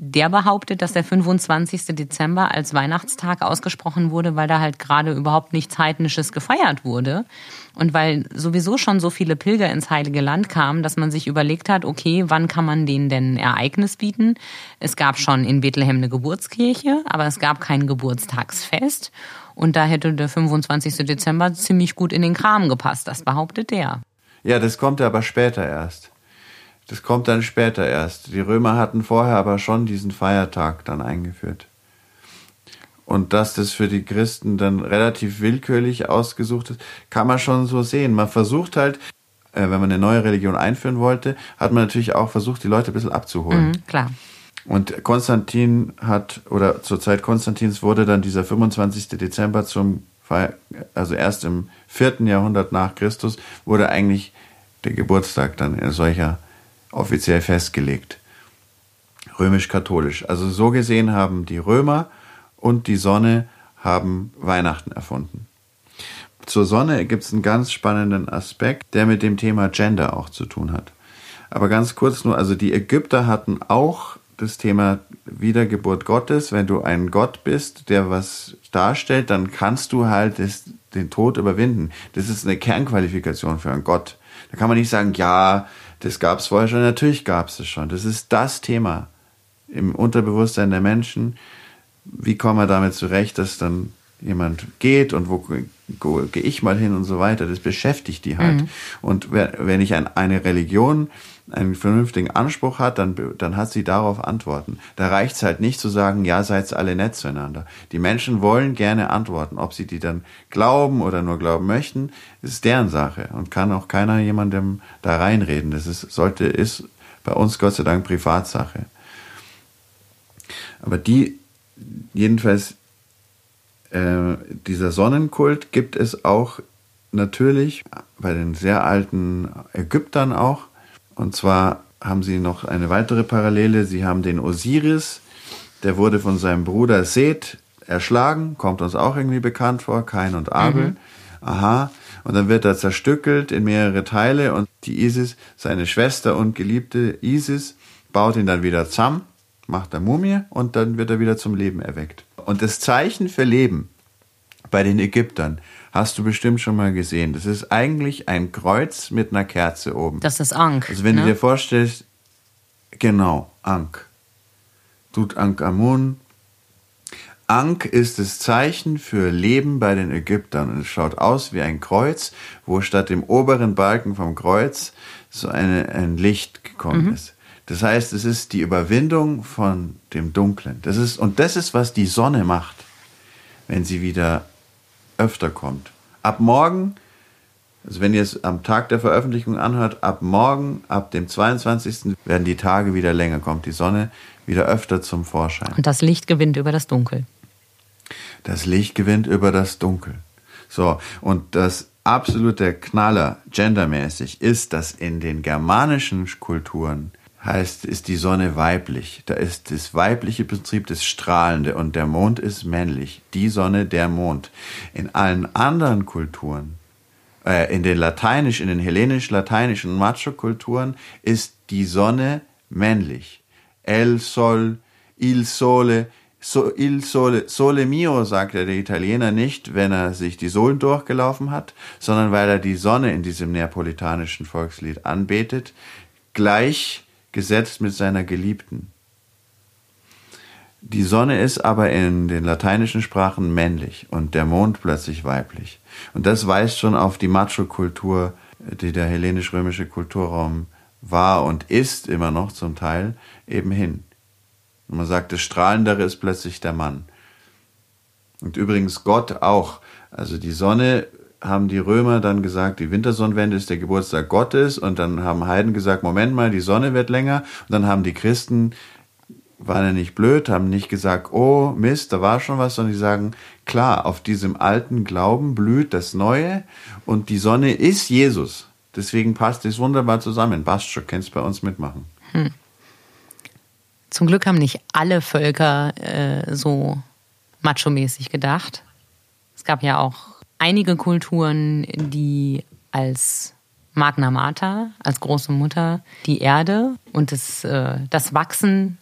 B: der behauptet, dass der 25. Dezember als Weihnachtstag ausgesprochen wurde, weil da halt gerade überhaupt nichts Heidnisches gefeiert wurde. Und weil sowieso schon so viele Pilger ins Heilige Land kamen, dass man sich überlegt hat, okay, wann kann man denen denn Ereignis bieten? Es gab schon in Bethlehem eine Geburtskirche, aber es gab kein Geburtstagsfest. Und da hätte der 25. Dezember ziemlich gut in den Kram gepasst, das behauptet der.
D: Ja, das kommt aber später erst. Das kommt dann später erst. Die Römer hatten vorher aber schon diesen Feiertag dann eingeführt. Und dass das für die Christen dann relativ willkürlich ausgesucht ist, kann man schon so sehen. Man versucht halt, äh, wenn man eine neue Religion einführen wollte, hat man natürlich auch versucht, die Leute ein bisschen abzuholen.
B: Mhm, klar.
D: Und Konstantin hat, oder zur Zeit Konstantins wurde dann dieser 25. Dezember zum, also erst im vierten Jahrhundert nach Christus, wurde eigentlich der Geburtstag dann in solcher offiziell festgelegt. Römisch-katholisch. Also so gesehen haben die Römer und die Sonne haben Weihnachten erfunden. Zur Sonne gibt es einen ganz spannenden Aspekt, der mit dem Thema Gender auch zu tun hat. Aber ganz kurz nur, also die Ägypter hatten auch das Thema Wiedergeburt Gottes. Wenn du ein Gott bist, der was darstellt, dann kannst du halt das, den Tod überwinden. Das ist eine Kernqualifikation für einen Gott. Da kann man nicht sagen, ja, das gab es vorher schon. Natürlich gab es es schon. Das ist das Thema im Unterbewusstsein der Menschen. Wie kommen wir damit zurecht, dass dann jemand geht und wo gehe ich mal hin und so weiter. Das beschäftigt die halt. Mhm. Und wenn ich eine Religion einen vernünftigen Anspruch hat, dann, dann hat sie darauf Antworten. Da reicht es halt nicht zu sagen, ja, seid alle nett zueinander. Die Menschen wollen gerne Antworten. Ob sie die dann glauben oder nur glauben möchten, ist deren Sache und kann auch keiner jemandem da reinreden. Das ist, sollte, ist bei uns Gott sei Dank Privatsache. Aber die, jedenfalls, äh, dieser Sonnenkult gibt es auch natürlich bei den sehr alten Ägyptern auch und zwar haben sie noch eine weitere Parallele. Sie haben den Osiris, der wurde von seinem Bruder Seth erschlagen, kommt uns auch irgendwie bekannt vor, Kain und Abel. Mhm. Aha. Und dann wird er zerstückelt in mehrere Teile und die Isis, seine Schwester und geliebte Isis, baut ihn dann wieder zusammen, macht er Mumie und dann wird er wieder zum Leben erweckt. Und das Zeichen für Leben bei den Ägyptern hast du bestimmt schon mal gesehen. Das ist eigentlich ein Kreuz mit einer Kerze oben.
B: Das ist Ankh.
D: Also wenn ne? du dir vorstellst, genau, Ankh. Amun. Ankh ist das Zeichen für Leben bei den Ägyptern und es schaut aus wie ein Kreuz, wo statt dem oberen Balken vom Kreuz so eine, ein Licht gekommen mhm. ist. Das heißt, es ist die Überwindung von dem Dunklen. Das ist, und das ist, was die Sonne macht, wenn sie wieder öfter kommt. Ab morgen, also wenn ihr es am Tag der Veröffentlichung anhört, ab morgen, ab dem 22. werden die Tage wieder länger, kommt die Sonne wieder öfter zum Vorschein.
B: Und das Licht gewinnt über das Dunkel.
D: Das Licht gewinnt über das Dunkel. So, und das absolute Knaller gendermäßig ist, dass in den germanischen Kulturen heißt, ist die Sonne weiblich. Da ist das weibliche Prinzip das Strahlende und der Mond ist männlich. Die Sonne, der Mond. In allen anderen Kulturen, äh, in den lateinisch, in den hellenisch-lateinischen Macho-Kulturen ist die Sonne männlich. El Sol, il Sole, so, il Sole, Sole mio, sagt der Italiener nicht, wenn er sich die Sohlen durchgelaufen hat, sondern weil er die Sonne in diesem neapolitanischen Volkslied anbetet, gleich gesetzt mit seiner Geliebten. Die Sonne ist aber in den lateinischen Sprachen männlich und der Mond plötzlich weiblich. Und das weist schon auf die Macho-Kultur, die der hellenisch-römische Kulturraum war und ist immer noch zum Teil eben hin. Und man sagt, das Strahlendere ist plötzlich der Mann. Und übrigens Gott auch. Also die Sonne haben die Römer dann gesagt, die Wintersonnenwende ist der Geburtstag Gottes und dann haben Heiden gesagt, Moment mal, die Sonne wird länger und dann haben die Christen waren ja nicht blöd, haben nicht gesagt, oh Mist, da war schon was, sondern die sagen, klar, auf diesem alten Glauben blüht das Neue und die Sonne ist Jesus. Deswegen passt es wunderbar zusammen. Bastsch, kannst bei uns mitmachen. Hm.
B: Zum Glück haben nicht alle Völker äh, so macho-mäßig gedacht. Es gab ja auch einige Kulturen, die als Magna Mater, als große Mutter, die Erde und das, äh, das Wachsen,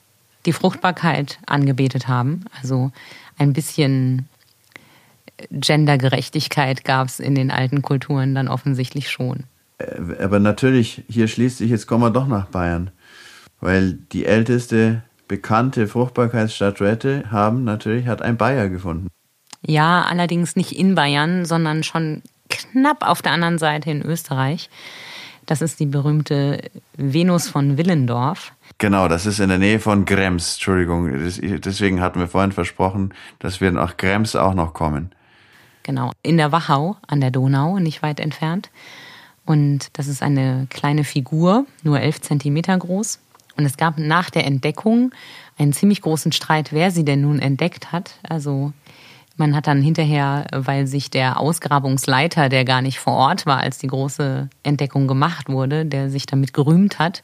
B: die Fruchtbarkeit angebetet haben. Also ein bisschen Gendergerechtigkeit gab es in den alten Kulturen dann offensichtlich schon.
D: Äh, aber natürlich, hier schließt sich, jetzt kommen wir doch nach Bayern. Weil die älteste bekannte Fruchtbarkeitsstatuette haben natürlich, hat ein Bayer gefunden.
B: Ja, allerdings nicht in Bayern, sondern schon knapp auf der anderen Seite in Österreich. Das ist die berühmte Venus von Willendorf.
D: Genau, das ist in der Nähe von Krems. Entschuldigung, deswegen hatten wir vorhin versprochen, dass wir nach Krems auch noch kommen.
B: Genau, in der Wachau an der Donau, nicht weit entfernt. Und das ist eine kleine Figur, nur elf Zentimeter groß. Und es gab nach der Entdeckung einen ziemlich großen Streit, wer sie denn nun entdeckt hat. Also man hat dann hinterher, weil sich der Ausgrabungsleiter, der gar nicht vor Ort war, als die große Entdeckung gemacht wurde, der sich damit gerühmt hat,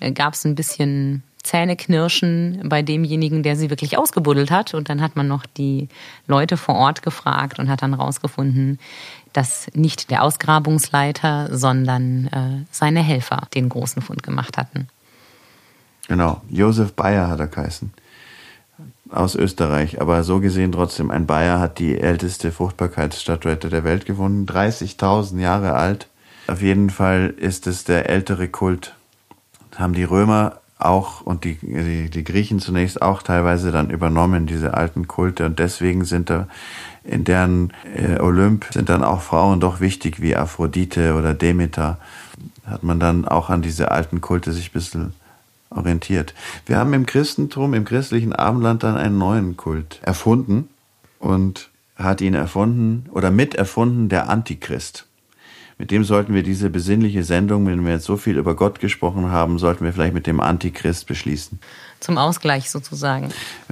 B: äh, gab es ein bisschen Zähneknirschen bei demjenigen, der sie wirklich ausgebuddelt hat. Und dann hat man noch die Leute vor Ort gefragt und hat dann rausgefunden, dass nicht der Ausgrabungsleiter, sondern äh, seine Helfer den großen Fund gemacht hatten.
D: Genau, Josef Bayer hat er geheißen. Aus Österreich, aber so gesehen trotzdem, ein Bayer hat die älteste Fruchtbarkeitsstatuette der Welt gefunden, 30.000 Jahre alt. Auf jeden Fall ist es der ältere Kult. Haben die Römer auch und die, die, die Griechen zunächst auch teilweise dann übernommen, diese alten Kulte. Und deswegen sind da in deren äh, Olymp sind dann auch Frauen doch wichtig wie Aphrodite oder Demeter. Hat man dann auch an diese alten Kulte sich ein bisschen orientiert. Wir haben im Christentum, im christlichen Abendland dann einen neuen Kult erfunden und hat ihn erfunden oder miterfunden der Antichrist. Mit dem sollten wir diese besinnliche Sendung, wenn wir jetzt so viel über Gott gesprochen haben, sollten wir vielleicht mit dem Antichrist beschließen.
B: Zum Ausgleich sozusagen.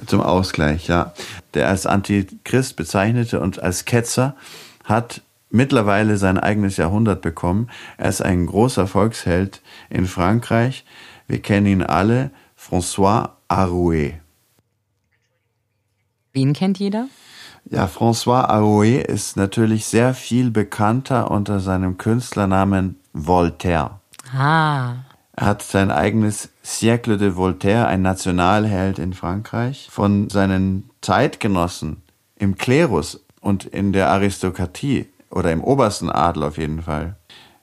D: Zum Ausgleich, ja. Der als Antichrist bezeichnete und als Ketzer hat mittlerweile sein eigenes Jahrhundert bekommen. Er ist ein großer Volksheld in Frankreich. Wir kennen ihn alle, François Arouet.
B: Wen kennt jeder?
D: Ja, François Arouet ist natürlich sehr viel bekannter unter seinem Künstlernamen Voltaire.
B: Ah.
D: Er hat sein eigenes Siècle de Voltaire, ein Nationalheld in Frankreich, von seinen Zeitgenossen im Klerus und in der Aristokratie oder im obersten Adel auf jeden Fall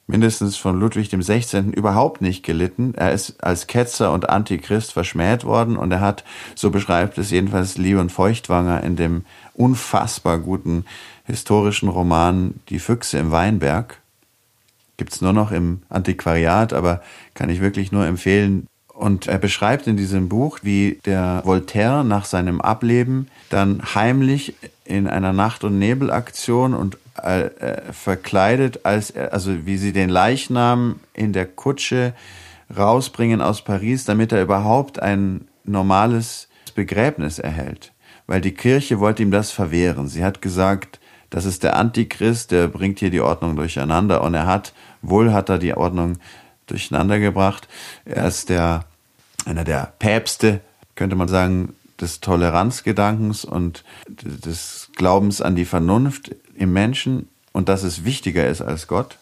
D: mindestens von Ludwig dem 16. überhaupt nicht gelitten. Er ist als Ketzer und Antichrist verschmäht worden und er hat, so beschreibt es jedenfalls Leon Feuchtwanger in dem unfassbar guten historischen Roman Die Füchse im Weinberg. Gibt's nur noch im Antiquariat, aber kann ich wirklich nur empfehlen. Und er beschreibt in diesem Buch, wie der Voltaire nach seinem Ableben dann heimlich in einer Nacht- und Nebelaktion und äh, verkleidet, als also wie sie den Leichnam in der Kutsche rausbringen aus Paris, damit er überhaupt ein normales Begräbnis erhält. Weil die Kirche wollte ihm das verwehren. Sie hat gesagt, das ist der Antichrist, der bringt hier die Ordnung durcheinander. Und er hat, wohl hat er die Ordnung durcheinander gebracht. Er ist der, einer der Päpste, könnte man sagen, des Toleranzgedankens und des Glaubens an die Vernunft im Menschen und dass es wichtiger ist als Gott.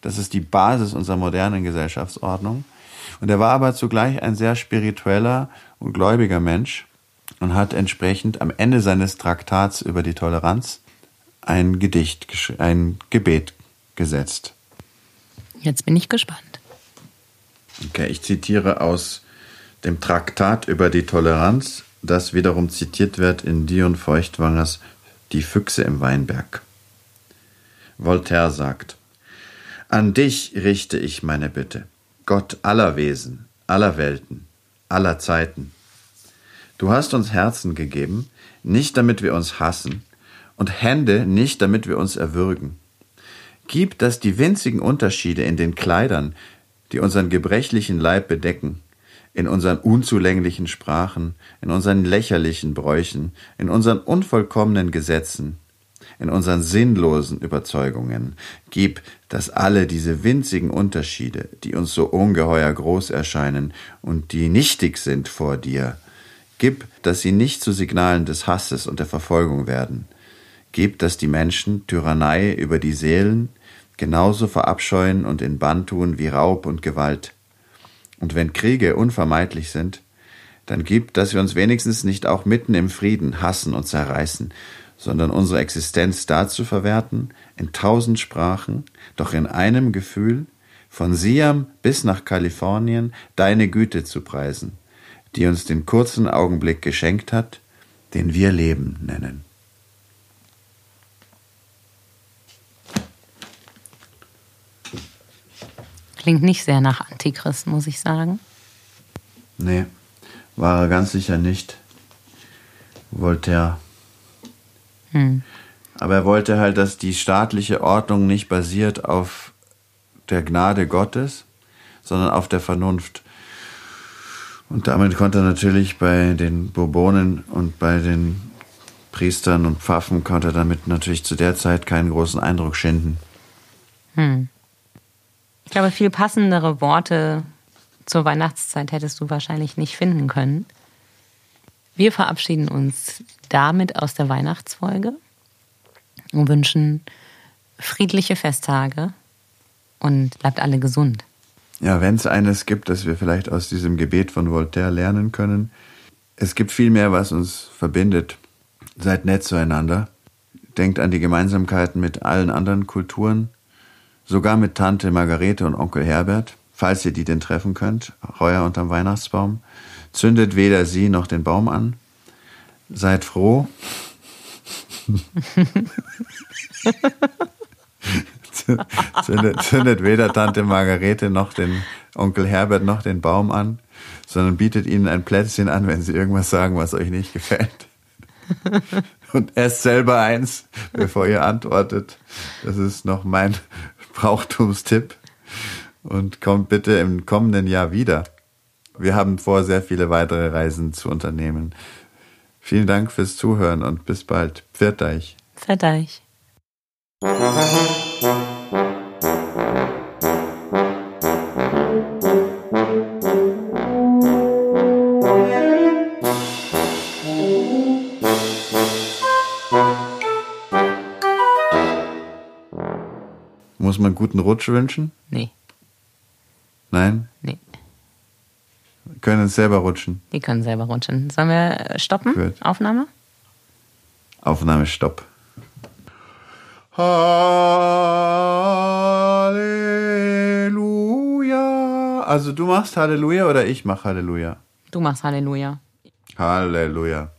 D: Das ist die Basis unserer modernen Gesellschaftsordnung. Und er war aber zugleich ein sehr spiritueller und gläubiger Mensch und hat entsprechend am Ende seines Traktats über die Toleranz ein Gedicht, ein Gebet gesetzt.
B: Jetzt bin ich gespannt.
D: Okay, ich zitiere aus dem Traktat über die Toleranz, das wiederum zitiert wird in Dion Feuchtwangers Die Füchse im Weinberg. Voltaire sagt, An dich richte ich meine Bitte, Gott aller Wesen, aller Welten, aller Zeiten. Du hast uns Herzen gegeben, nicht damit wir uns hassen, und Hände nicht damit wir uns erwürgen. Gib, dass die winzigen Unterschiede in den Kleidern, die unseren gebrechlichen Leib bedecken, in unseren unzulänglichen Sprachen, in unseren lächerlichen Bräuchen, in unseren unvollkommenen Gesetzen, in unseren sinnlosen Überzeugungen. Gib, dass alle diese winzigen Unterschiede, die uns so ungeheuer groß erscheinen und die nichtig sind vor dir, gib, dass sie nicht zu Signalen des Hasses und der Verfolgung werden. Gib, dass die Menschen Tyrannei über die Seelen genauso verabscheuen und in Bann tun wie Raub und Gewalt. Und wenn Kriege unvermeidlich sind, dann gib, dass wir uns wenigstens nicht auch mitten im Frieden hassen und zerreißen, sondern unsere Existenz dazu verwerten, in tausend Sprachen, doch in einem Gefühl, von Siam bis nach Kalifornien deine Güte zu preisen, die uns den kurzen Augenblick geschenkt hat, den wir Leben nennen.
B: Klingt nicht sehr nach Antichrist, muss ich sagen.
D: Nee, war er ganz sicher nicht. Voltaire.
B: Hm.
D: Aber er wollte halt, dass die staatliche Ordnung nicht basiert auf der Gnade Gottes, sondern auf der Vernunft. Und damit konnte er natürlich bei den Bourbonen und bei den Priestern und Pfaffen konnte er damit natürlich zu der Zeit keinen großen Eindruck schinden.
B: Hm. Ich glaube, viel passendere Worte zur Weihnachtszeit hättest du wahrscheinlich nicht finden können. Wir verabschieden uns damit aus der Weihnachtsfolge und wünschen friedliche Festtage und bleibt alle gesund.
D: Ja, wenn es eines gibt, das wir vielleicht aus diesem Gebet von Voltaire lernen können, es gibt viel mehr, was uns verbindet. Seid nett zueinander. Denkt an die Gemeinsamkeiten mit allen anderen Kulturen, sogar mit Tante Margarete und Onkel Herbert, falls ihr die denn treffen könnt, heuer unterm Weihnachtsbaum. Zündet weder sie noch den Baum an. Seid froh. zündet, zündet weder Tante Margarete noch den Onkel Herbert noch den Baum an, sondern bietet ihnen ein Plätzchen an, wenn sie irgendwas sagen, was euch nicht gefällt. Und esst selber eins, bevor ihr antwortet. Das ist noch mein Brauchtumstipp. Und kommt bitte im kommenden Jahr wieder. Wir haben vor, sehr viele weitere Reisen zu unternehmen. Vielen Dank fürs Zuhören und bis bald. Pfiat euch.
B: Pfiat euch.
D: Guten Rutsch wünschen?
B: Nee.
D: Nein?
B: Nee.
D: Wir können uns selber rutschen.
B: Wir können selber rutschen. Sollen wir stoppen?
D: Gut.
B: Aufnahme?
D: Aufnahme Stopp. Halleluja. Also du machst Halleluja oder ich mach Halleluja?
B: Du machst Halleluja.
D: Halleluja.